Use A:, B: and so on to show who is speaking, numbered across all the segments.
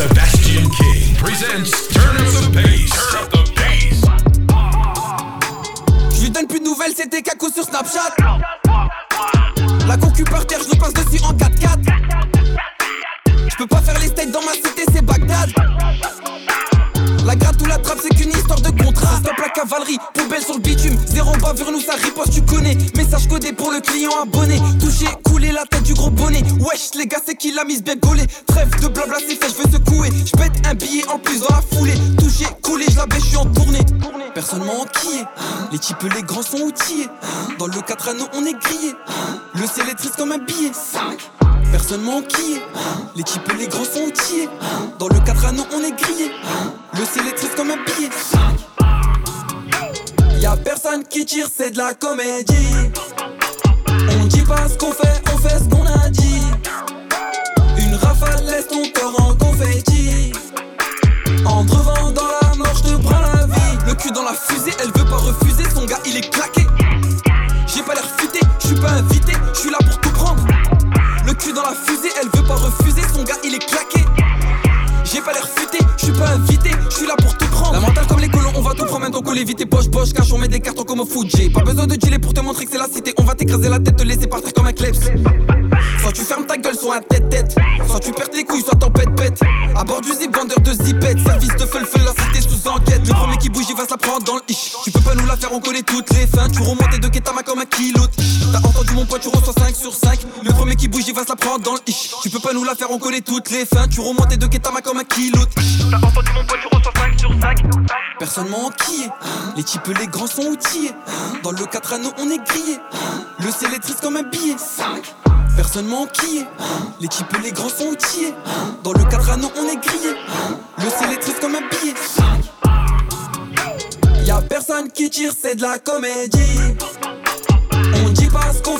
A: Sebastian King presents Turn Up the Bass. Turn Up the Bass.
B: Je lui donne plus de nouvelles, c'était caco sur Snapchat. La concu par terre, je passe dessus en 4x4. Je peux pas faire les steaks dans ma cité, c'est Bagdad. La gratte ou la trappe, c'est qu'une la cavalerie, poubelle sur le bitume. Zéro bavure, nous ça riposte, tu connais. Message codé pour le client abonné. Touché, couler la tête du gros bonnet. Wesh, les gars, c'est qui l'a mise bien gaulée. Trêve de blabla, c'est fait, je veux secouer. Je pète un billet en plus dans la foulée. Touché, coulé, je la je suis en tournée. Personne m'a enquillé. Les types, les grands sont outillés. Dans le 4 anneaux, on est grillé. Le ciel est triste comme un billet. 5. Personne m'a enquillé. Les types, les grands sont outillés. Dans le 4 anneaux, on est grillé. Le ciel est triste comme un billet. Y'a personne qui tire, c'est de la comédie. On dit pas ce qu'on fait, on fait ce qu'on a dit. Une rafale laisse ton corps en confetti. En dans la mort, je te prends la vie. Le cul dans la fusée, elle veut pas refuser. Son gars, il est claqué. J'ai pas l'air futé, je suis pas invité, je suis là pour tout prendre. Le cul dans la fusée, elle veut pas refuser. Son gars, il est claqué. J'ai pas l'air futé, je suis pas invité, je suis là pour tout les vite poche poche, cache, on met des cartons comme au. J'ai pas besoin de dealer pour te montrer que c'est la cité. On va t'écraser la tête, te laisser partir comme un kleps. Soit tu fermes ta gueule, soit un tête-tête. Soit tu perds tes couilles, soit t'en pète pète. À bord du zip, vendeur de zipette. Service de feu, la cité sous enquête. Le premier qui bouge, il va se la prendre dans le. Tu peux pas nous la faire, on connaît toutes les fins. Tu remontes de Ketama comme un kilo. T'as entendu mon poids, tu reçois 5 sur 5. Le premier qui bouge, il va se la prendre dans le ish. Tu peux pas nous la faire, on connaît toutes les fins. Tu remontes de Ketama comme un kilo.
C: T'as entendu mon poids, tu reçois 5 sur 5.
B: Personne m'a. Les types, les grands sont outillés. Dans le 4 anneaux, on est grillé. Le ciel est triste comme un billet. 5. Personne m'a. Les types, les grands sont outillés. Dans le 4 anneaux, on est grillé. Le ciel est triste comme un billet. 5. Y'a personne qui tire, c'est de la comédie. On dit pas ce qu'on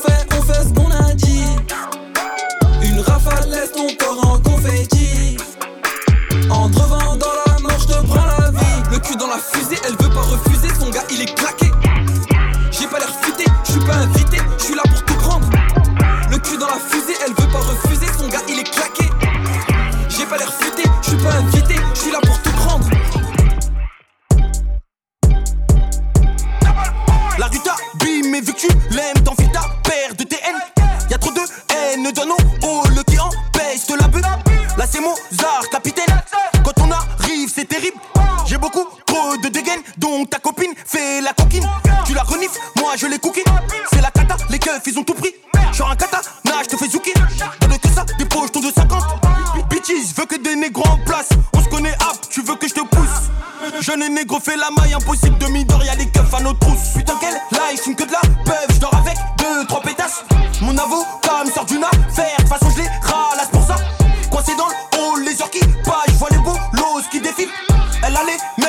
D: los qui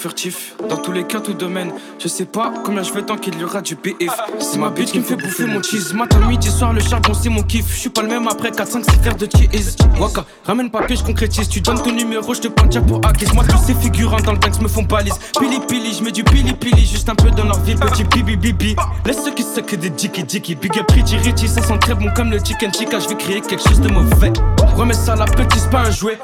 E: furtif. Dans tous les cas tout domaine Je sais pas combien je veux tant qu'il y aura du PF C'est ma bitch qui me fait bouffer mon cheese. Matin midi soir le charbon c'est mon kiff. Je suis pas le même après 4-5 c'est faire de cheese. Waka ramène papier je concrétise. Tu donnes ton numéro je te prends déjà pour Akis Moi tous ces figurants dans le tank me font balise. Pili pili je mets du pili pili Juste un peu dans leur ville petit bibi bibi. Laisse ceux qui se que des dicky dicky. Big up pretty ça sent très bon comme le chicken chica Je vais créer quelque chose de mauvais Remets ça la petite, c'est pas un jouet.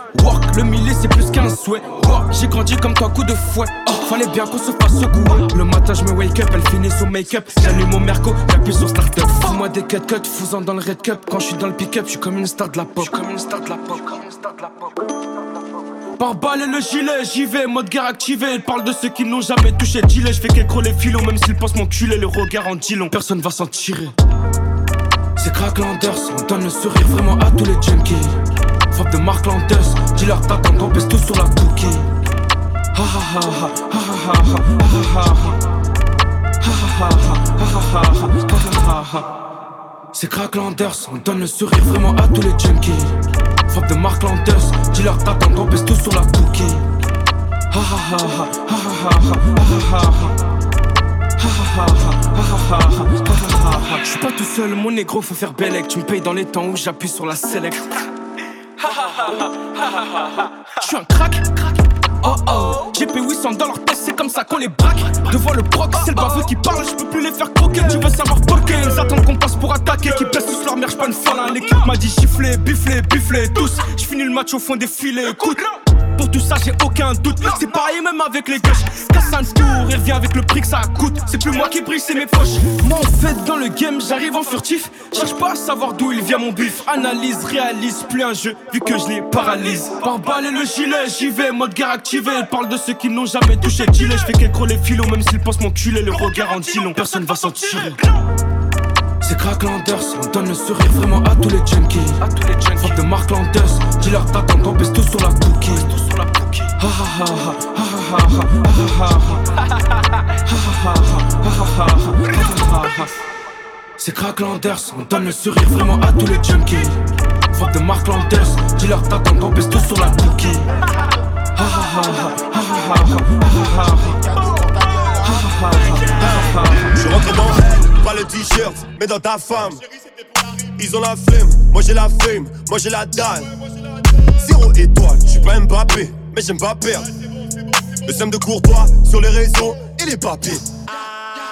E: Le millet c'est plus qu'un souhait. J'ai grandi comme toi, coup de fouet. Oh, fallait bien qu'on se fasse secouer. Le matin, je me wake up, elle finit son make-up. J'allume mon merco, j'appuie sur start-up. Fous-moi des cut cut, fous dans le red cup. Quand je suis dans le pick-up, je suis comme une star de la pop. comme une star de la pop. Par balle et le gilet, j'y vais, mode guerre activé. Elle parle de ceux qui n'ont jamais touché le gilet. Je fais qu'écro les filons, même s'ils pensent m'enculer. Le regard en dit long, personne va s'en tirer. C'est Crack Landers, on donne le sourire vraiment à tous les junkies. Frappe de Mark Landers, dis-leur t'attends, on pèse tout sur la cookie. Ha ha ha C'est Crack Landers, on donne le sourire vraiment à tous les junkies. Frappe de Mark Landers, dis-leur t'attends, on pèse tout sur la cookie. Je suis pas tout seul, mon négro, faut faire bellec. Tu me payes dans les temps où j'appuie sur la select. Je suis un crack. Oh oh, j'ai payé 800 dans leur c'est comme ça qu'on les braque. Devant le proc, c'est le baveux qui parle, je peux plus les faire croquer. Tu veux savoir pourquoi? Ils attendent qu'on passe pour attaquer. Qui pèse tous leur mère, pas une folle. L'équipe m'a dit chiffler, bifler, bifler, tous. J'finis le match au fond des filets, écoute. Pour tout ça, j'ai aucun doute. C'est pareil même avec les gauches. Casse un tour, il revient avec le prix que ça coûte. C'est plus moi qui brille, c'est mes poches. Moi, en fait, dans le game, j'arrive en furtif. Cherche pas à savoir d'où il vient mon bif. Analyse, réalise, plus un jeu, vu que je les paralyse. Par balle et le gilet, j'y vais, mode guerre activé. Elle parle de ceux qui n'ont jamais touché le gilet. Je fais qu'écro les filos, même s'ils pensent m'enculer. Le regard en long, personne va s'en tirer. C'est Crack Landers, on donne le sourire vraiment à tous les junkies. À tous les junkies. de Mark Landers, dis-leur t'attends, on pèse tout sur la cookie. Tout sur la cookie. Ha ha ha ha ha ha ha ha C'est Crack Landers, on donne le sourire vraiment à tous les junkies. Fuck de Mark Landers, dis-leur t'attends, on pèse tout sur la cookie. Ha ha ha ha
D: pas le t-shirt, mais dans ta femme. Ils ont la flemme, moi j'ai la fame, moi j'ai la dalle. Zéro étoile, je suis pas Mbappé, mais j'aime pas perdre. Le seum de courtois sur les réseaux et les papiers.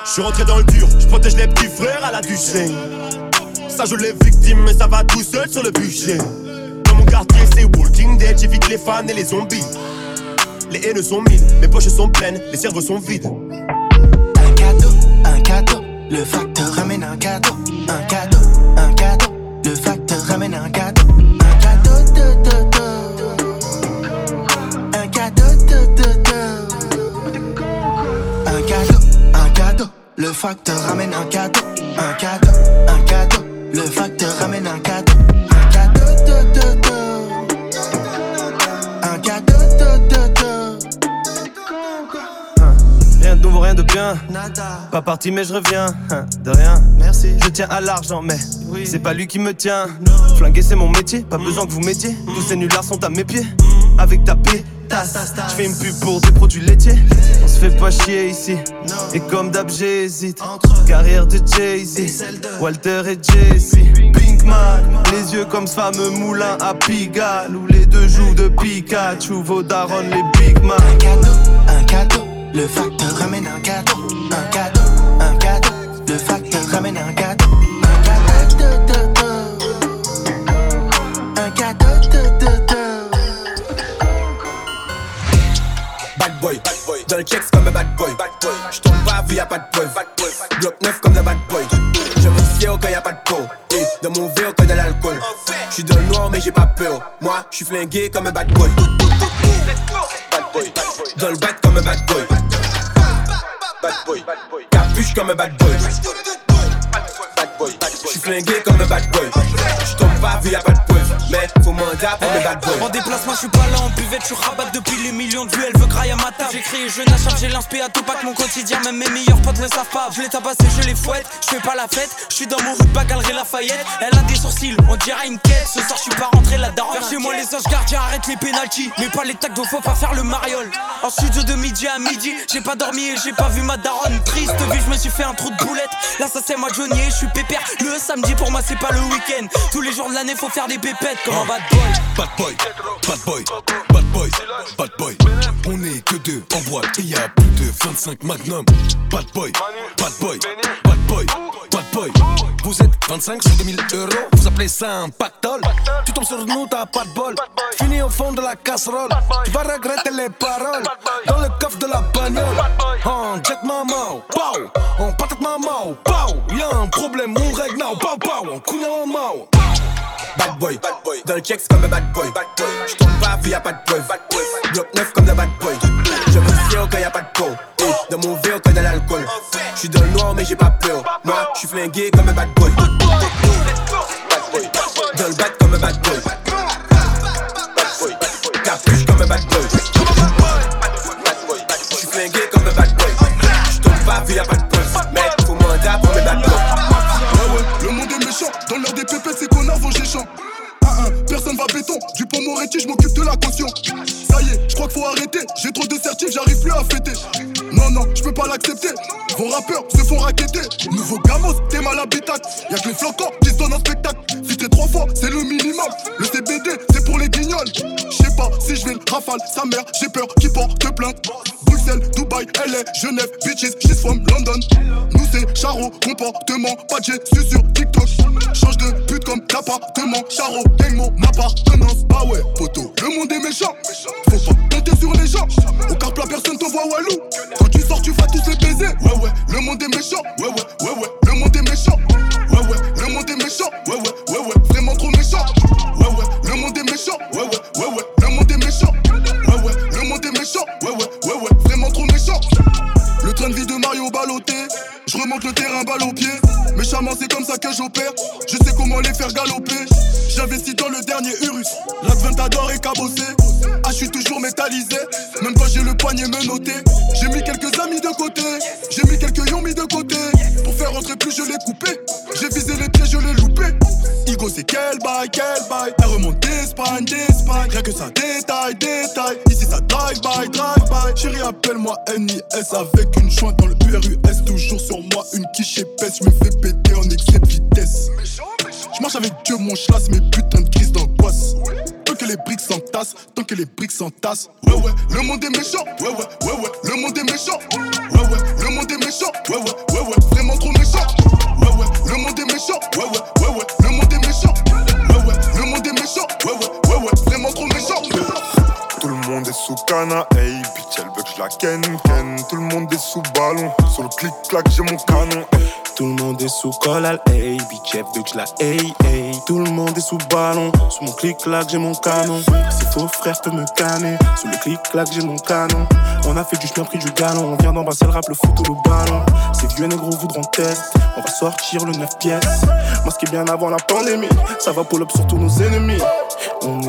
D: Je suis rentré dans le dur, je protège les petits frères à la Duchesne. Ça joue les victimes, mais ça va tout seul sur le budget. Dans mon quartier, c'est Walking Dead, j'évite les fans et les zombies. Les haines sont mille, mes poches sont pleines, les cerveaux sont vides.
F: Le facteur ramène un cadeau, un cadeau, un cadeau. Le facteur ramène un cadeau, un cadeau, de, de, de. un cadeau, de, de, de. un cadeau, un cadeau. Le facteur ramène un cadeau, un cadeau, un cadeau.
G: Pas parti, mais je reviens. Hein, de rien.
F: Merci.
G: Je tiens à l'argent, mais c'est pas lui qui me tient. Flinguer, c'est mon métier. Pas besoin que vous mettiez. Tous ces nullards sont à mes pieds. Avec ta paix. Je fais une pub pour des produits laitiers. On se fait pas chier ici. Et comme d'hab, j'hésite. Carrière de Jay-Z, Walter et Jesse. Pinkman, les yeux comme ce fameux moulin à Pigalle. Ou les deux joues de Pikachu, vos darons, les Big Man.
F: Un cadeau, un cadeau. Le facteur ramène un cadeau, un cadeau, un cadeau. Le facteur ramène un cadeau, un cadeau, un cadeau,
H: Bad boy, bad boy, dans le checks comme un bad boy, bad boy. J'tombe pas vu y'a pas de boy, bad boy. Bloc neuf comme un bad boy. Je me fier quand y'a pas de peau. Et dans mon verre quand y'a l'alcool. J'suis dans le noir mais j'ai pas peur. Moi, j'suis flingué comme un bad boy. Comme un bad boy. Boy, j'suis flingué comme un bad boy. J'tombe pas vu y'a pas de preuve. Mais faut mandat pour mes bad boys.
I: En déplacement, je suis pas là en buvette, je suis rabat depuis les millions de vues. Table. J'ai créé jeune achat, j'ai l'inspiré à tout pas que mon quotidien. Même mes meilleurs potes le savent pas. Je les tabassé, je les fouette. Je fais pas la fête, je suis dans mon rue de Galerie Lafayette. Elle a des sourcils, on dirait une quête. Ce soir, je suis pas rentré la daronne. Vers chez moi, les anges gardiens arrête les pénalties. Mais pas les tacs, donc faut pas faire le mariole. En studio de midi à midi, j'ai pas dormi et j'ai pas vu ma daronne. Triste vie, je me suis fait un trou de boulette. Là, ça c'est moi Johnny et je suis pépère. Le samedi pour moi, c'est pas le week-end. Tous les jours de l'année, faut faire des pépettes comme un bad boy.
A: Bad boy, bad boy, bad boy, bad boy. On que deux en boîte et y a plus de 25 magnum. Bad boy, bad boy, bad boy, bad boy.
J: Vous êtes 25 sur 2000 euros, vous appelez ça un pactole. Tu tombes sur nous, t'as pas de bol. Fini au fond de la casserole, tu vas regretter les paroles. Dans le coffre de la bagnole, en jet maman, pow, en patate maman, pow. Y'a un problème, on règle now, pow, pow, en couille maman.
H: Bad boy, bad boy. Dans le checks comme un bad boy. Bad boy. J'tombe pas vu y'a pas de preuve. Bloc neuf comme le bad boy. Je me fier quand y'a pas de peau. Dans mon verre quand y'a l'alcool. J'suis dans le noir mais j'ai pas peur. Moi, j'suis flingué comme un bad boy. Dans le bad comme un bad boy. Capuche comme un bad boy. J'suis flingué comme un bad boy. J'tombe pas vu y'a pas de preuve. Mais faut mandat pour mes bad boys.
K: Ah ouais, le monde est méchant. Dans l'heure des pépés, c'est qu'on vos géchants. Ah, ah, personne va béton. Du pont Moretti, je m'occupe de la caution. Ça y est, je crois qu'il faut arrêter. J'ai trop de certifs, j'arrive plus à fêter. Non, non, je peux pas l'accepter. Vos rappeurs se font raqueter. Nouveau gamos, t'es mal habitacle. Y'a que les flocons qui sont en spectacle. Filtré trois fois, c'est le minimum. Le CBD, rafale. Sa mère, j'ai peur qu'il porte plainte. Bruxelles, Dubaï, LA, Genève, bitches, she's from London. Nous c'est Charo, comportement, pas de suis sur TikTok. Change de pute comme d'appartement, Charo, gagne mon appartenance. Bah ouais, photo, le monde est méchant. Faut pas compter sur les gens. Au car plat, personne te voit walou. Quand tu sors, tu vas tous les baiser. Ouais, ouais, le monde est méchant. Ouais, ouais, ouais, ouais, le monde est méchant. Ouais, ouais, le monde est méchant. Ouais, ouais, ouais, ouais, vraiment trop méchant. Ouais, ouais, le monde est méchant. Ouais, ouais, Ouais, ouais, ouais, ouais, vraiment trop méchant. Le train de vie de Mario ballotté. Je remonte le terrain balle au pied. Méchamment, c'est comme ça que j'opère. Je sais comment les faire galoper. J'investis dans le dernier Urus. L'Adventador est cabossé. Ah, je suis toujours métallisé. Même quand j'ai le poignet menotté. J'ai mis quelques amis de côté. J'ai mis quelques yon mis de côté. Pour faire rentrer plus, je l'ai coupé. J'ai visé les pieds, je l'ai loupé. Igo, c'est quel bail, quel bail? Elle remonte d'Espagne, Rien que ça détail, détail. Ici, ça drive by, drive by. Chérie, appelle-moi NIS avec une jointe dans le URUS. Toujours sur moi, une quiche épaisse. Me fais péter en excès de vitesse. Je marche avec Dieu, mon chlasse, mes putains de crises d'angoisse. Tant que les briques s'entassent, tant que les briques s'entassent. Ouais, ouais, le monde est méchant. Ouais, ouais, ouais, ouais, le monde est méchant. Ouais, ouais, le monde est méchant. Ouais, ouais, ouais, ouais, vraiment trop méchant. Ouais, ouais, le monde est méchant. Ouais, ouais, ouais, ouais, le monde est méchant. Ouais, ouais, le monde est méchant. Ouais, ouais, vraiment trop méchant.
L: Tout le monde est sous cana, hey, bitch, elle veut que je la ken, ken. Tout le monde est sous ballon, sur le clic-clac, j'ai mon canon.
M: Tout le monde est sous collal, hey, bitch, elle veut que je la hey, hey. Tout le monde est sous ballon, sous mon clic-clac, j'ai mon canon. Si faux frère peut me canner, sous le clic-clac, j'ai mon canon. On a fait du chemin, pris du galon, on vient d'embrasser le rap, le foot ou le ballon. Ces vieux négros voudront test, on va sortir le 9 pièces. Masqué bien avant la pandémie, ça va pull up sur tous nos ennemis.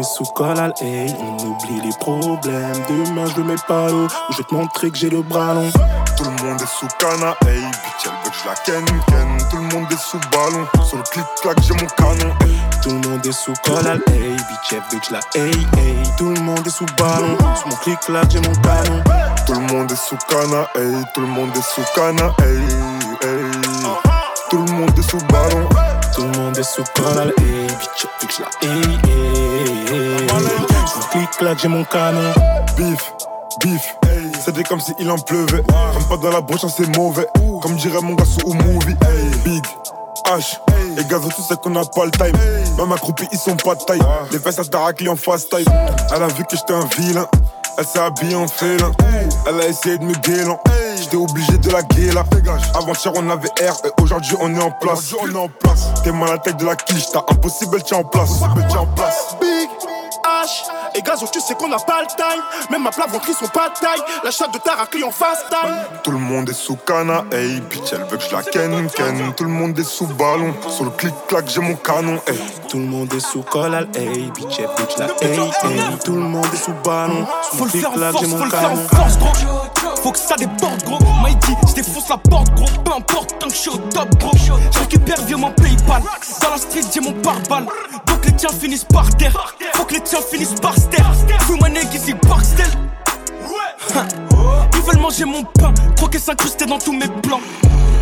M: Sous collal, hey, on oublie les problèmes. Demain je mets pas l'eau, je vais te montrer que j'ai le bras long.
L: Tout le monde est sous cana, hey, bitch, elle veut que je la ken, ken. Tout le monde est sous ballon, sur le clic-clac, j'ai mon canon, hey.
M: Tout le monde est sous collal, hey, bitch, elle veut que je la hey, hey. Tout le monde est sous ballon, sur mon clic-clac, j'ai mon canon.
L: Tout le monde est sous cana, hey, tout le monde est sous cana, hey, hey. Tout le monde est sous ballon.
M: Tout le monde est sous collal, hey, bitch, elle veut que je la hey, hey, hey. Sur mon clic-clac, j'ai mon canon.
L: Bif, bif, c'était comme s'il en pleuvait. Comme pas dans la broche, hein, c'est mauvais. Comme dirait mon gars sous movie. Big, H, et gazo, tu sais qu'on a pas le time. Même accroupis, ils sont pas de taille. Les fesses, elles raclées en fast time. Elle a vu que j'étais un vilain. Elle s'est habillée en félin. Elle a essayé de me guélan. J'étais obligé de la guéla. Avant-hier, on avait R et aujourd'hui, on est en place. on est en place. T'es mal à la tête de la quiche, t'as impossible, tiens en place. Tiens en place.
K: Big H et gazo, tu sais qu'on a pas le time. Même ma plat ventre, ils sont pas de taille. La chatte de ta raclée en fast time.
L: Tout le monde est sous cana, hey, bitch, elle veut que je la ken, ken. Tout le monde est sous ballon, sur le clic-clac, j'ai mon canon, hey.
M: Tout le monde est sous collal, hey, bitch, elle veut que je la hey, hey. Tout le monde est sous ballon, sur
E: Faut
M: le clic-clac, j'ai
E: faut
M: mon
E: le faire
M: canon.
E: en force, gros. Faut que ça déborde, gros. Mighty, je défonce la porte, gros. Peu importe, tant que je suis au top, gros. Je récupère via mon PayPal. Dans la street, j'ai mon pare-balles. Donc les tiens finissent par terre. Faut que les tiens finissent par terre. Fous ma nègre ici. Ils veulent manger mon pain, croquer s'incruster dans tous mes plans.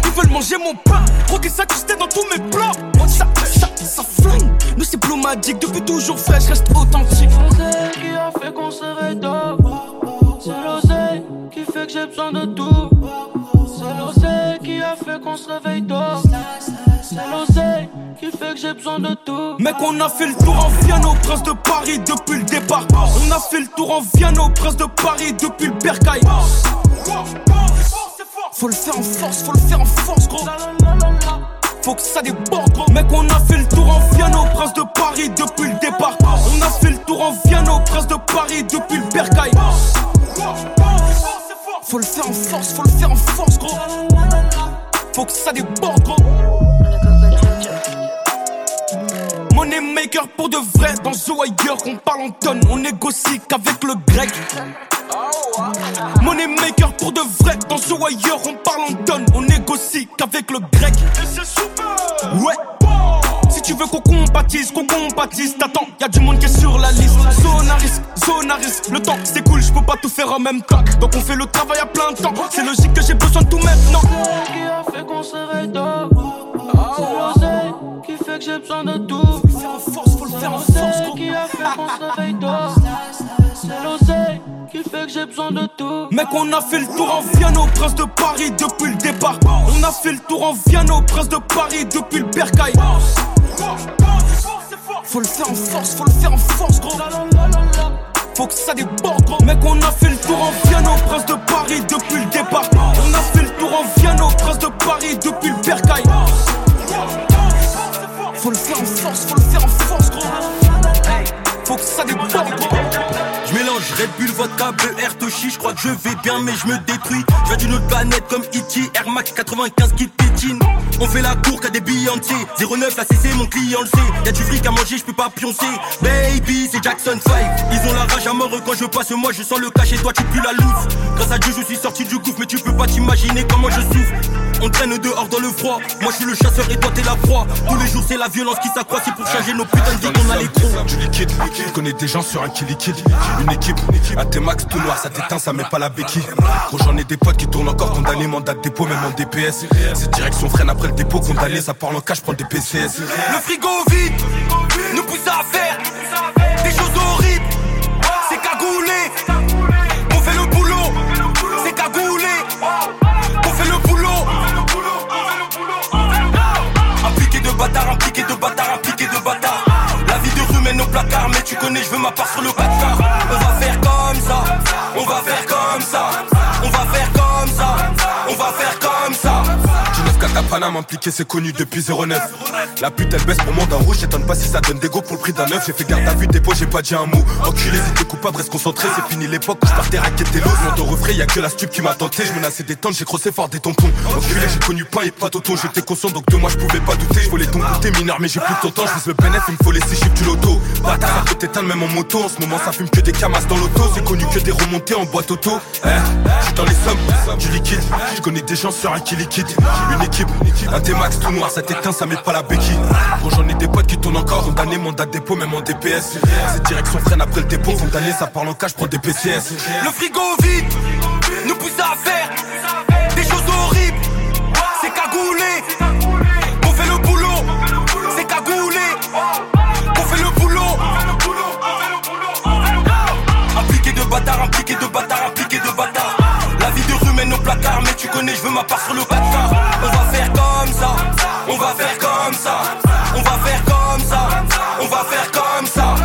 E: Ils veulent manger mon pain, croquer s'incruster dans tous mes plans. Ça, ça, ça flingue. Nous c'est plomatique, depuis toujours frais, je reste authentique.
N: l'oseille qui a fait qu'on se réveille j'ai besoin de tout. C'est l'oseille qui a fait qu'on se réveille tôt. C'est l'oseille qui fait que j'ai besoin de tout.
E: Mec, on a fait le tour en Vienne au Prince de Paris depuis le départ. On a fait le tour en Vienne au Prince de Paris depuis le Bercail. Faut le faire en force, faut le faire en force, gros. Faut que ça déborde, gros. Mec, on a fait le tour en Vienne au Prince de Paris depuis le départ. On a fait le tour en Vienne au Prince de Paris depuis le Bercail. Faut le faire en force, faut le faire en force, gros. Faut que ça déborde, gros. Money maker pour de vrai dans The Wire qu'on parle en tonnes, on négocie qu'avec le grec. Money maker pour de vrai dans The Wire on parle en tonnes, on négocie qu'avec le grec. Ouais. Tu veux qu'on compatisse, qu'on compatisse, t'attends, y'a du monde qui est sur la liste. Zone à risque, zone à risque. Le temps c'est cool, je peux pas tout faire en même temps. Donc on fait le travail à plein temps. C'est logique que j'ai besoin de tout maintenant.
N: Qui a fait qu'on se C'est qui fait que j'ai besoin de tout. Faut le faire en force, faut le faire en force. Qui a fait qu'on se réveille tôt C'est l'oseille qui fait que j'ai besoin de tout.
E: Mec, on a fait le tour en Vienne au Prince de Paris depuis le départ. On a fait le tour en Vienne au Prince de Paris depuis le Bercail. Faut le faire en force, faut le faire en force, gros. Faut que ça déborde, gros. Mec, on a fait le tour en Vienne au Prince de Paris depuis le
D: Bull, vodka, BR, Toshi, je crois que je vais bien mais je me détruis. Je viens d'une autre planète comme E.T., Air Max 95 qui pétine. On fait la cour qu'à des billets entiers. 09, la CC, mon client le sait. Y'a du fric à manger, je peux pas pioncer. Baby, c'est Jackson 5. Ils ont la rage à mort quand je passe, moi je sens le cachet, toi tu pues la loose. Grâce à Dieu, je suis sorti du gouffre, mais tu peux pas t'imaginer comment je souffre. On traîne dehors dans le froid. Moi je suis le chasseur et toi t'es la proie. Tous les jours, c'est la violence qui s'accroît, c'est pour changer nos putains de qu'on a les crocs.
O: Du liquide, je connais des gens sur un qui liquide. Une équipe, à tes max tout noir, ça t'éteint, ça met pas la béquille. Gros, j'en ai des potes qui tournent encore condamnés, mandat de dépôt, même en DPS. C'est direction freine après le dépôt, condamné, ça parle en cash, prends des PCS.
D: Le frigo vide nous pousse à faire je veux ma part sur le bâtard. On va faire comme ça. On va faire comme ça.
O: Paname impliqué, c'est connu depuis 09. La pute elle baisse pour mandat rouge, j'étonne pas si ça donne des go pour le prix d'un neuf. J'ai fait garde à vue, dépôt, j'ai pas dit un mot. Enculé, si t'es coupable, reste concentré, c'est fini l'époque je partais raqueter l'eau. Mon ton refrain, y'a que la stup qui m'a tenté. Je menaçais des tentes, j'ai crossé fort des tampons. Enculé, j'ai connu pas et pas d'auto. J'étais conscient donc de moi je pouvais pas douter. Je voulais ton côté mineur, mais j'ai plus ton temps. Je le bénéfice, il me faut laisser chiffre du loto. Bâtard, peut t'éteindre même en moto. En ce moment, ça fume que des camas dans l'auto. C'est connu que des remontées en boîte auto. Eh, dans les sommes, du liquide. Je connais des gens sur un qui liquide. Une équipe, un T-Max tout noir, ça t'éteint, ça met pas la béquille. Gros, j'en ai des potes qui tournent encore. Condamné, mandat dépôt, même en DPS. C'est direction freine après le dépôt. Condamné, ça parle en cash, prends des PCS.
D: Le frigo vide nous pousse à faire des choses horribles. C'est cagoulé. Connais, je veux ma part sur le bâtard. On va faire comme ça. On va faire comme ça. On va faire comme ça. On va faire comme ça.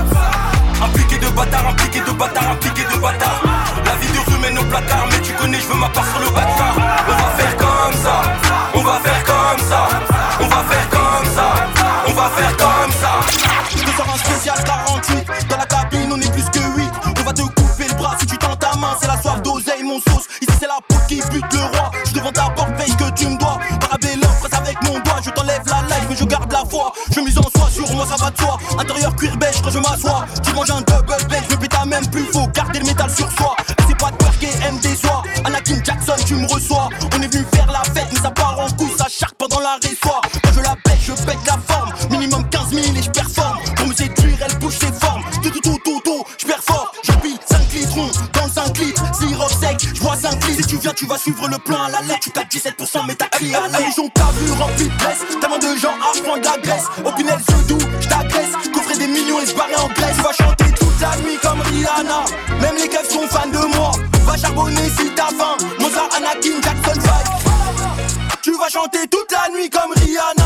D: Impliqué de bâtard, impliqué de bâtard, impliqué de bâtard. La vie de rue mène au placard, mais tu connais, je veux ma part sur le bâtard. On va faire comme ça. On va faire comme ça. On va faire comme ça. On va faire comme ça. Sors un spécial 48. Qui bute le roi. Je devant ta porte, paye que tu me dois. Parabellum, presse avec mon doigt. Je t'enlève la life, mais je garde la foi. Je mise en soi, sur moi, ça va de soi. Intérieur cuir beige quand je m'assois. Tu manges un double bag, je péta même plus. Faut garder le métal sur soi. C'est pas de peur M déçoit. Anakin Jackson, tu me reçois. On est venu faire la fête, mais ça part en couille, ça charque pendant la résoie. Tu vas suivre le plan à la lettre. Tu captes 17%, mais t'as crié à la légion. T'as vu rempli de graisse. Tellement de gens à prendre de la graisse. Au doux, je t'agresse. Coffrer des millions et barrer en Grèce. Tu vas chanter toute la nuit comme Rihanna. Même les keufs sont fans de moi. Va charbonner si t'as faim. Mozart, Anakin, Jackson 5. Tu vas chanter toute la nuit comme Rihanna.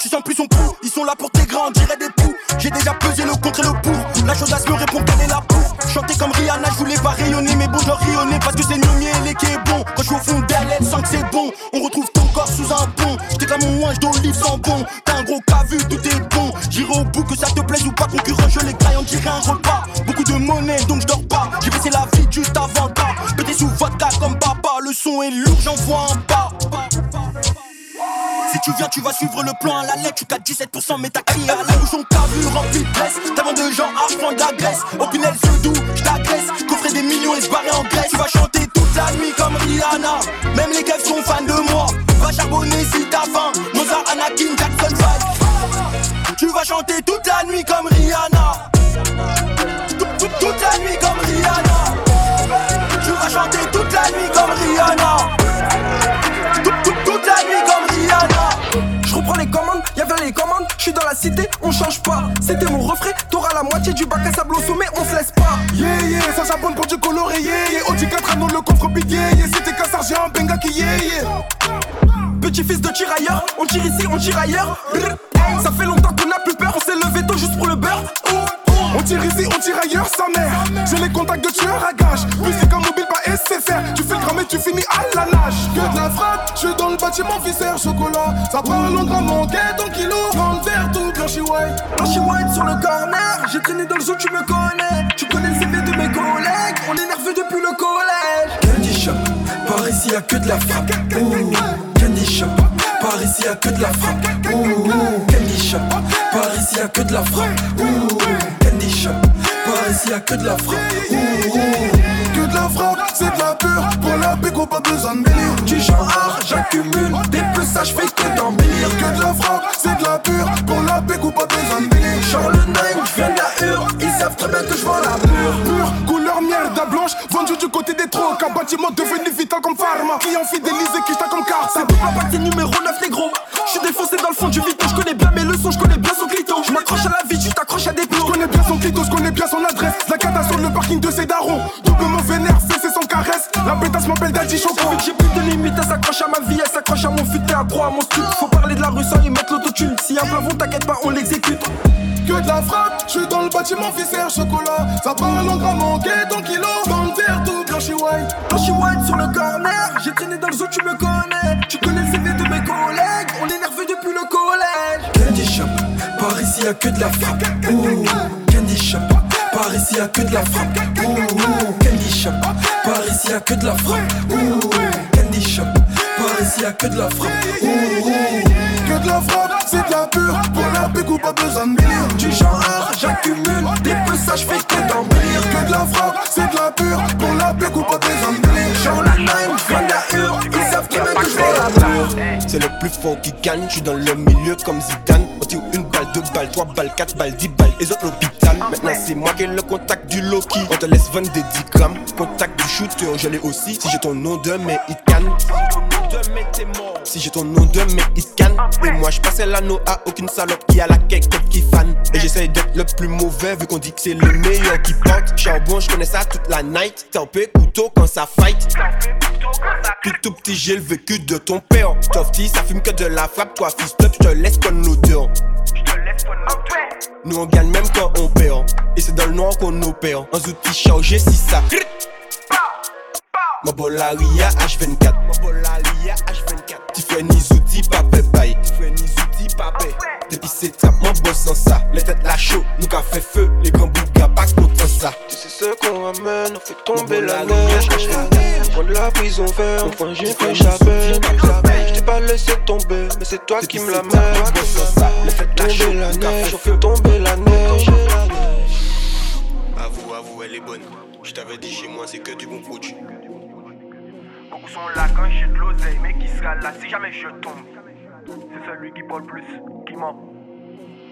D: Tu sens plus son pouls. Ils sont là pour tes grands, on des poux. J'ai déjà pesé le contre et le pour. La chaudasse me répond qu'elle est la pour. Chanter comme Rihanna, je voulais pas rayonner, mais bon, je rayonner parce que c'est le et qui est bon. Quand je suis au fond d'elle, elle sent que c'est bon. On retrouve ton corps sous un pont. Comme mon ouinge d'olive sans bon. T'as un gros cas vu, tout est bon. J'irai au bout que ça te plaise ou pas, concurrent, je les graille, on dirait un repas. Beaucoup de monnaie, donc je dors pas. J'ai baissé la vie juste avant pas. Pété sous vodka comme papa, le son est lourd, j'envoie un pas. Si tu viens, tu vas suivre le plan à la lettre. Tu 4 17%, mais t'as crié à la bouche, on t'a vu rempli de graisse. Tellement de gens à d'agresse. Au Pinel, doux, j't'agresse. Coffrer des millions et se barrer en Grèce. Tu vas chanter toute la nuit comme Rihanna. Même les keufs sont fans de moi. Va charbonner si t'as faim. Mozart, Anakin, Jackson 5. Tu vas chanter toute la nuit comme Rihanna.
P: Suis dans la cité, on change pas. C'était mon refrain, t'auras la moitié du bac à sable au sommet, on se laisse pas.
Q: Yeah yeah, ça s'abonne pour du coloré, yeah yeah. Audi 4 anneaux, le coffre big yeah. C'était qu'un sergent, benga qui yeah yeah.
P: Petit fils de tirailleur, on tire ici, on tire ailleurs. Ça fait longtemps qu'on a plus peur, on s'est levé tôt juste pour le beurre.
Q: On tire ici, on tire ailleurs, sa mère. J'ai les contacts de tueurs à gage. Tu fais le mais tu finis à la nage. Que de la frappe, je suis dans le bâtiment, viscère, chocolat. Ça parle en grand manqué, ton kilo. Dans verre, tout blanchi white.
P: Blanchi white sur le corner. J'ai traîné dans le zoo, tu me connais. Tu connais le CV de mes collègues. On est nerveux depuis le collège. Candy shop, par ici y'a que de la frappe. Candy shop. Par ici y'a que de la frappe. Candy shop. Par ici y'a que de la frappe. Candy shop. Par ici y'a que de la frappe.
Q: Que de la frappe, c'est de la pure. Pour la béco, pas besoin de délire.
P: Du genre, j'accumule des peçages, fais que d'embellir.
Q: Que de la frappe, c'est de la pure. Pour la béco, pas besoin de délire.
P: Genre le nine, j'viens de la hure. Ils savent très bien que j'vends la pure.
Q: Pure, couleur merde blanche. Vendu du côté des trocs. Un bâtiment devenu vital comme pharma. Client fidélisé qui t'a comme carte.
P: Ça peut pas passer numéro 9 négro. J'suis défoncé dans le fond du vide. Je connais bien mes leçons, je connais bien son clito. Je m'accroche à la vie, tu t'accroches à des plombs.
Q: Je connais bien son clito, je connais bien son adresse. La cata le parking de ses darons. La pétasse m'appelle Daddy Choco.
P: J'ai plus de limite, elle s'accroche à ma vie, elle s'accroche à mon futé, à croix, à mon stup. Faut parler de la rue sans y mettre l'autotune. Si un plafond, t'inquiète pas, on l'exécute.
Q: Que de la frappe, je suis dans le bâtiment viscère chocolat. Ça parle en grand manqué, ton kilo. Dans le verre, tout blanchi white.
P: Blanchi white sur le corner. J'ai traîné dans le zoo, tu me connais. Tu connais le CV de mes collègues. On est nerveux depuis le collège. Candy shop, par ici y'a que de la frappe. Candy shop, par ici y'a que de la frappe. Candy shop, ici y'a que de la frappe. Ooh. Candy shop, par ici y'a que de la frappe.
Q: Que de la frappe, c'est de la pure. Pour la béco, pas besoin de délire.
P: Du genre, j'accumule des peçages, fais que d'embellir.
Q: Que de la frappe, c'est de la pure. Pour la béco, pas
D: C'est le plus fort qui gagne, je suis dans le milieu comme Zidane. On tire une balle, deux balles, trois balles, quatre balles, dix balles, et autres l'hôpital. Maintenant c'est moi qui ai le contact du Loki. On te laisse vendre des 10 grammes. Contact du shooter, je l'ai aussi. Si j'ai ton nom de mais il canne. Si j'ai ton nom de mais il canne. Et moi je passais l'anneau à aucune salope qui a la cake qui fan. Et j'essaye d'être le plus mauvais vu qu'on dit que c'est le meilleur qui porte. Charbon, je connais ça toute la night. Peu couteau quand ça fight. Puis tout petit, j'ai le vécu de ton père. Tofty, ça fume que de la frappe. Toi, fils up, je te laisse comme l'odeur. Nous on gagne même quand on perd. Et c'est dans le noir qu'on opère. Un outil chargé si ça. Ma bolaria H24. Ma bolaria H24. Tu fais ni outils, papé bye. Tu fais ni outils, papé. Depuis c'est trap, mon boss sans ça. Les têtes la chaud, nous qu'a fait feu. Les grands bougas, pas contre ça.
R: Tu sais ce qu'on ramène, on fait tomber la neige. Point de la prison verte, enfin j'ai fait échapper. Je t'ai pas laissé tomber, mais c'est toi qui me la mets. On fait tomber la neige, on fait tomber la neige.
D: Avoue, avoue, elle est bonne. Je t'avais dit chez moi, c'est que du bon produit.
H: Beaucoup sont là quand j'ai de l'oseille, mais qui sera là si jamais je tombe? C'est celui qui parle plus, qui ment.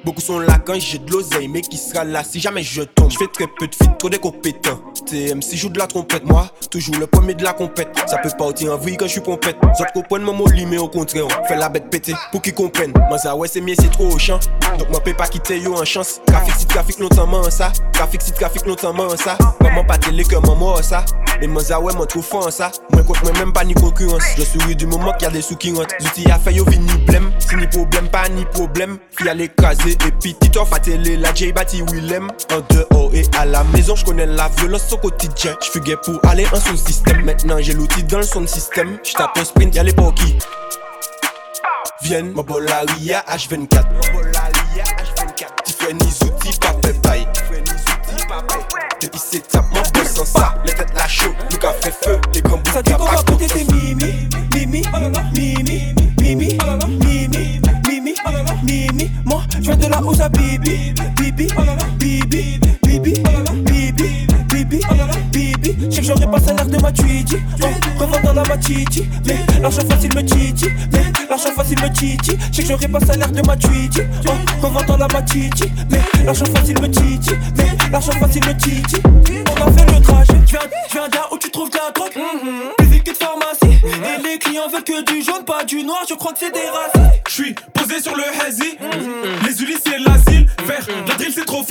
H: Beaucoup sont là quand j'ai de l'oseille, mais qui sera là si jamais je tombe? Je fais très peu de feat, trop des compétents. TMC joue de la trompette, moi, toujours le premier de la compète. Ça peut partir en vrille quand je suis pompette. Zot comprennent mon mot mais au contraire, on fait la bête péter pour qu'ils comprennent. Moi, ça ouais, c'est mieux, c'est trop au champ. Donc, moi, peux pas quitter yo en chance. Trafic si trafic longtemps, ça. Trafic si trafic longtemps, ça. Maman pas télé que maman, ça. Mais moi, ça ouais, moi, trop fort, ça. Moi, contre moi, même pas ni concurrence. Je souris du moment qu'il y a des sous qui rentrent. Zouti a fait yo vini blême. Si ni problème, pas ni problème. Fille à l'écraser et puis Tito télé, la J Bati Willem. En dehors et à la maison, je connais la violence au quotidien. Je gay pour aller en son système. Maintenant, j'ai l'outil dans le son système. Je tape un sprint, y'a les qui Vienne, ma bolaria H24. H24. Tu fais ni outils, pas bye. Depuis c'est tape, mon boss sans ça. Les têtes la chaud, nous qu'a fait feu. Les grands bouts,
S: Ça dit qu'on va côté tes mimi, mimi, mimi, je viens de la où ça bibi, bibi, bibi, bibi, bibi, bibi, bibi. Je sais que j'aurais pas salaire de ma. Oh, revends dans la matiti. Mais l'argent facile me titi. Mais l'argent facile me titi. Je sais que j'aurais pas salaire de ma. Oh, revends dans la matiti. Mais l'argent facile me titi. Mais l'argent facile me titi. On a fait le trajet. Je viens, là où tu trouves de la drogue. Plus vite que de pharmacie. Et les clients veulent que du jaune, pas du noir. Je crois que c'est des races.
T: Je suis posé sur le hazy. Les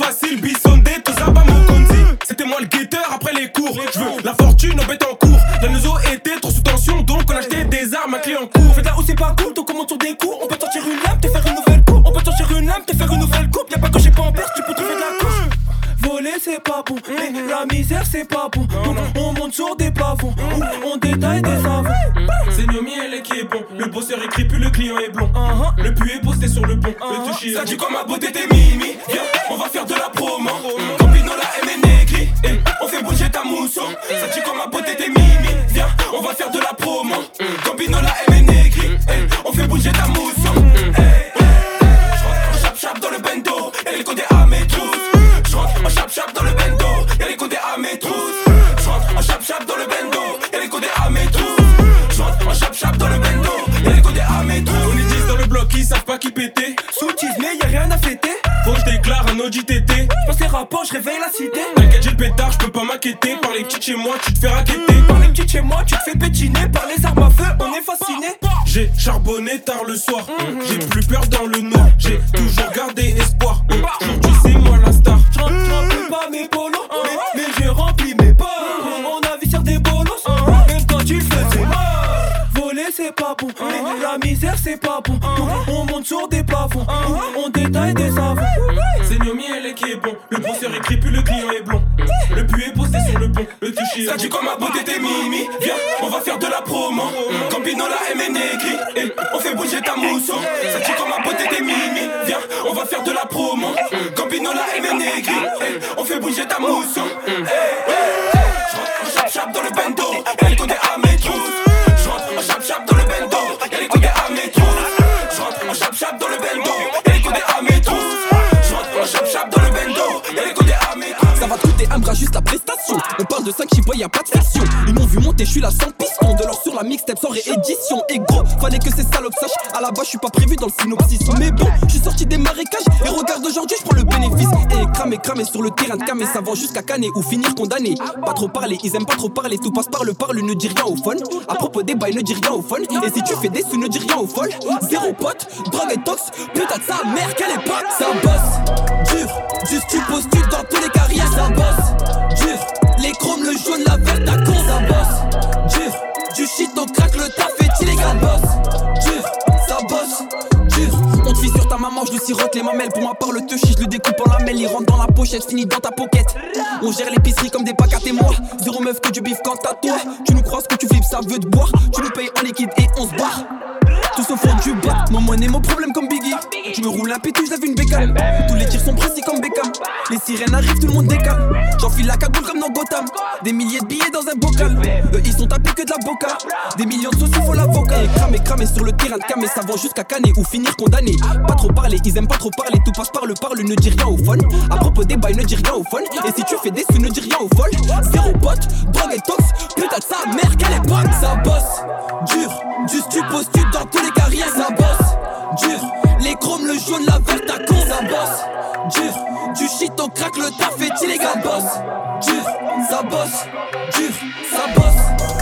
T: facile. Bissondé, tout ça pas mon conti. C'était moi le guetteur après les cours. Je veux la fortune en bête en cours. La était trop sous tension, donc on achetait des armes à clé en cours.
S: Fais là où c'est pas cool, donc on monte sur des coups. On peut sortir une lame, te faire une nouvelle coupe. On peut sortir une lame, te faire une nouvelle coupe. Y'a pas que j'ai pas en perte, tu peux trouver de la couche. Voler c'est pas bon, mais la misère c'est pas bon. Donc on monte sur des plafonds, on détaille des savons.
T: C'est Nomi elle est qui est bon. Le bosseur écrit plus le client est blond. Le puits est posté sur le pont. Le toucher. Ça dit comme ma beauté t'es mimi. Ils savent pas qui péter.
S: Sous mais y'a rien à fêter.
T: Faut que je déclare un audit TT.
S: J'passe les rapports, je réveille la cité.
T: T'inquiète, j'ai le pétard, je peux pas m'inquiéter. Par les petites chez moi, tu te fais raqueter.
S: Par les petites chez moi, tu te fais pétiner. Par les armes à feu, on est fasciné.
T: J'ai charbonné tard le soir. J'ai plus peur dans le noir. J'ai toujours gardé espoir. Aujourd'hui, c'est moi la
S: c'est pas bon, mais la misère c'est pas bon. Donc on monte sur des plafonds, on détaille des savons.
T: C'est Nomi elle est qui est bon. Le bosseur écrit plus le client est blond. Le puits est posté sur le pont. Le toucher. Ça dit comme ma beauté t'es mimi. Viens, on va faire de la promo. Campino la M est négri. Et on fait bouger ta mousson. Ça dit comme ma beauté t'es mimi. Viens, on va faire de la promo. Campino la M est négri. Et on fait bouger ta mousson. J'rentre
B: va te coûter un bras juste la prestation. On parle de 5 chipois, y'a pas de fiction. Ils m'ont vu monter, je suis là sans piston. De l'or sur la mixtape sans réédition. Et gros, fallait que ces salopes sachent. À la base, je suis pas prévu dans le synopsis. Mais bon, je suis sorti des marécages. Et regarde aujourd'hui, je prends le bénéfice. Et cramé, cramé sur le terrain de camé. Ça va jusqu'à canner ou finir condamné. Pas trop parler, ils aiment pas trop parler. Tout passe par le parle, ne dis rien au fun. À propos des bails, ne dis rien au fun. Et si tu fais des sous, ne dis rien au fol. Zéro pote, drogue et tox. Putain de sa mère, quelle époque. Ça bosse, dur. Juste tu postules dans tous les carrières, ça bosse. Dur, les chromes, le jaune, la verte, ta con, ça bosse. Dur, du shit, on craque le taf est illégal, boss. Dur, ça bosse. On te sur ta maman, je lui sirote les mamelles. Pour ma part, le touchy, je le découpe en lamelles. Il rentre dans la pochette, finit dans ta pocket. On gère l'épicerie comme des packs à moi. Zéro meuf que du bif quand t'as toi. Tu nous crois ce que tu flippes, ça veut te boire. Tu nous payes en liquide et on se barre. Tous au fond du bas, mon monnaie, mon problème comme Biggie. Je me roule un pétou, j'avais une bécane. Tous les tirs sont précis comme Beckham. Les sirènes arrivent, tout le monde décale. J'enfile la cagoule comme dans Gotham. Des milliers de billets dans un bocal. Eux, ils sont tapés que de la boca. Des millions de sauces, Et cramer, cramer sur le terrain de camé, ça va jusqu'à canner ou finir condamné. Pas trop parler, ils aiment pas trop parler. Tout passe par le parle, ne dis rien au fun. À propos des bails, ne dis rien au fun. Et si tu fais des sous, ne dis rien au vol. Zéro pote, drogue et tox. Putain de sa mère, quelle époque. Ça bosse, dur. Juste tu postules dans tous les carrières, ça bosse. Dur, les Les chromes, le jaune, la verte, ta con, ça bosse. Dur, du shit au crack, le taf est illégal, boss. Dur, ça bosse. Dur, ça bosse.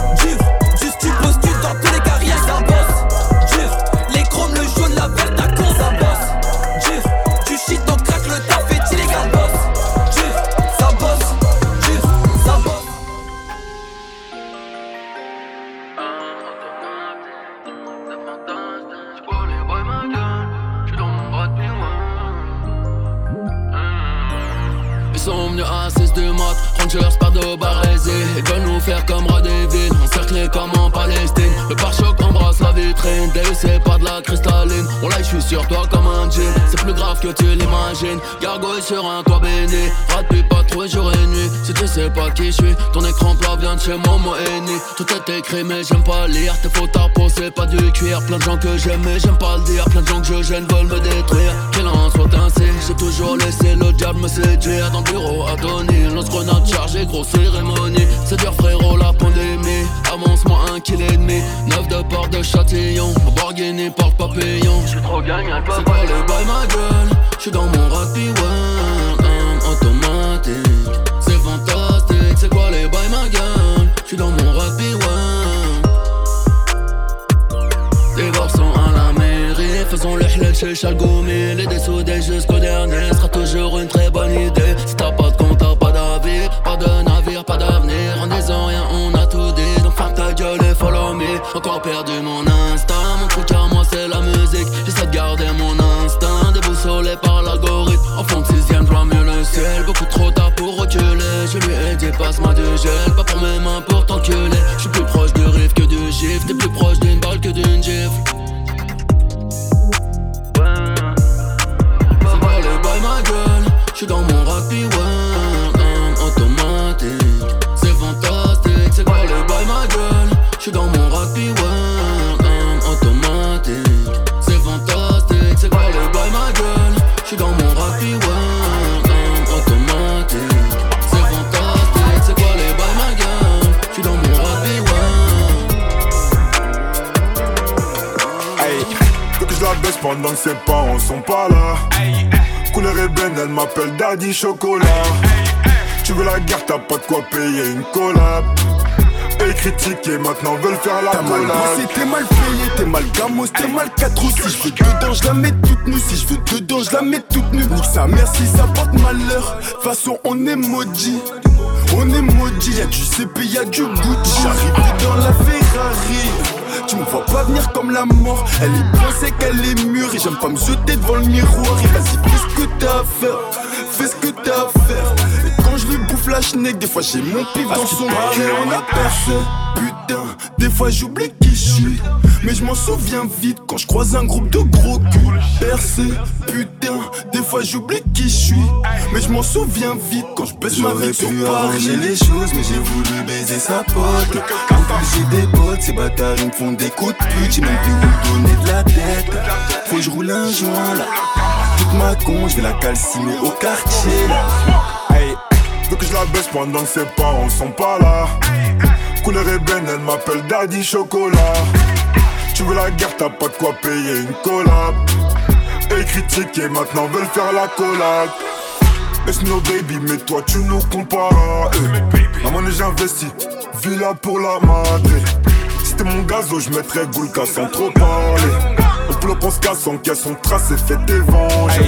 U: Rangers pas de barésie Ils veulent nous faire comme villes, encerclés comme en Palestine. Le pare-choc c'est pas de la cristalline. On là je suis sur toi comme un jean, c'est plus grave que tu l'imagines. Gargouille sur un toit béni, rate pas trop jour et nuit. Si tu sais pas qui je suis, ton écran plat vient de chez Momo Eni. Tout est écrit mais j'aime pas lire, tes à peau c'est pas du cuir Plein de gens que j'aime mais j'aime pas le dire, plein de gens que je gêne veulent me détruire. Qu'il en soit ainsi, j'ai toujours laissé le diable me séduire. Dans le bureau à Tony, lance-grenade chargée, grosse cérémonie. C'est dur frérot la pandémie, avance-moi un kill et demi. Neuf de port de Châtillon, Borghini porte papillon. J'suis trop gagnant, c'est pas les bails ma gueule. J'suis dans mon rugby world, automatique. C'est fantastique, c'est quoi les bails ma gueule? J'suis dans mon rugby world Divorçons à la mairie, faisons le hlel chez Chalgoumi Les dessoudés jusqu'au dernier sera toujours une très trop tard pour reculer. Je lui ai dit passe-moi du gel, pas pour mes mains pour
L: Chocolat. Tu veux la guerre, t'as pas de quoi payer une collab. Et critiquer, maintenant veulent faire la
V: T'as mal bossé, t'es mal payé, t'es mal gamos, t'es mal 4 ou Si je veux dedans, je la mets toute nue. Si je veux dedans, je la mets toute nue. Nique sa mère si ça porte malheur. Façon, on est maudit. On est maudit, y'a du CP, y'a du Gucci. J'arrive dans la la mort. Elle est bien sec, elle est mûre. Et j'aime pas me jeter devant le miroir. Et vas-y, fais ce que t'as à faire. Fais ce que t'as à faire. Lui bouffe la schneck, des fois j'ai mon pif dans son cul. On a percé. Putain, des fois j'oublie qui je suis. Mais je m'en souviens vite quand je croise un groupe de gros culs. Percé, putain, des fois j'oublie qui je suis. Mais je m'en souviens vite quand je baisse ma vie sur Paris.
F: arranger les choses, mais j'ai voulu baiser sa pote. J'ai des potes, ces bâtards ils me font des coups de pute. J'ai même plus où donner de la tête. Faut que je roule un joint là. Toute ma con, je vais la calciner au quartier là.
L: Que je la baisse pendant ses parents sont pas là. Couleur ébène, elle m'appelle Daddy Chocolat. Tu veux la guerre, t'as pas de quoi payer une collab. Et critiquer, maintenant veulent faire la collab. Laisse nos baby, mais toi tu nous compares. Eh, monnaie j'investis, villa pour la madre. C'était mon gazo, je mettrais Goulka sans trop parler. On pleut, on se casse, on caisse, on trace et fait des venges.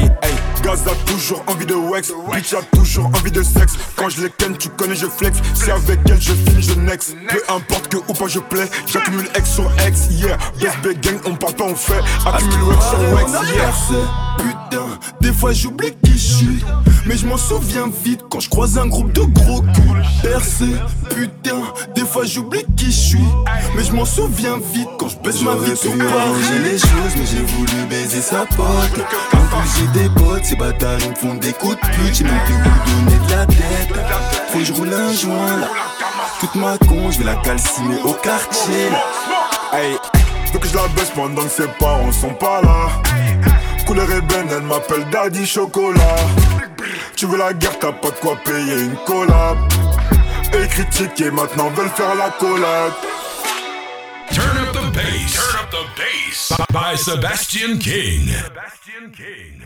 L: Gaz a toujours envie de wax, bitch a toujours envie de sexe. Quand je les ken, tu connais, je flex. Si avec elle je finis, je next. Peu importe que ou pas je plais, j'accumule X sur X, yeah. BSB gang, on parle pas, on fait. Accumule Wax sur Wax, yeah.
V: percé, Putain, des fois j'oublie qui je suis. Mais je m'en souviens vite quand je croise un groupe de gros culs. Percé, putain, des fois j'oublie qui je suis. Mais je m'en souviens vite quand je baisse ma vie sur
F: pu arranger les
V: Paris.
F: choses, mais j'ai voulu baiser sa pote. J'ai des potes, ces bâtards ils me font des coups de pute. J'ai même plus où donner de la tête. Faut que je roule un joint là. Toute ma con, je vais la calciner au quartier là.
L: Hey, veux que je la baisse pendant que ses parents sont pas là. Couleur ébène, elle m'appelle Daddy Chocolat. Tu veux la guerre, t'as pas de quoi payer une collab. Et critiquer, maintenant veulent faire la collab.
A: Turn up the bass. Turn up the bass. Bass by Sebastian King.
C: Sebastian King.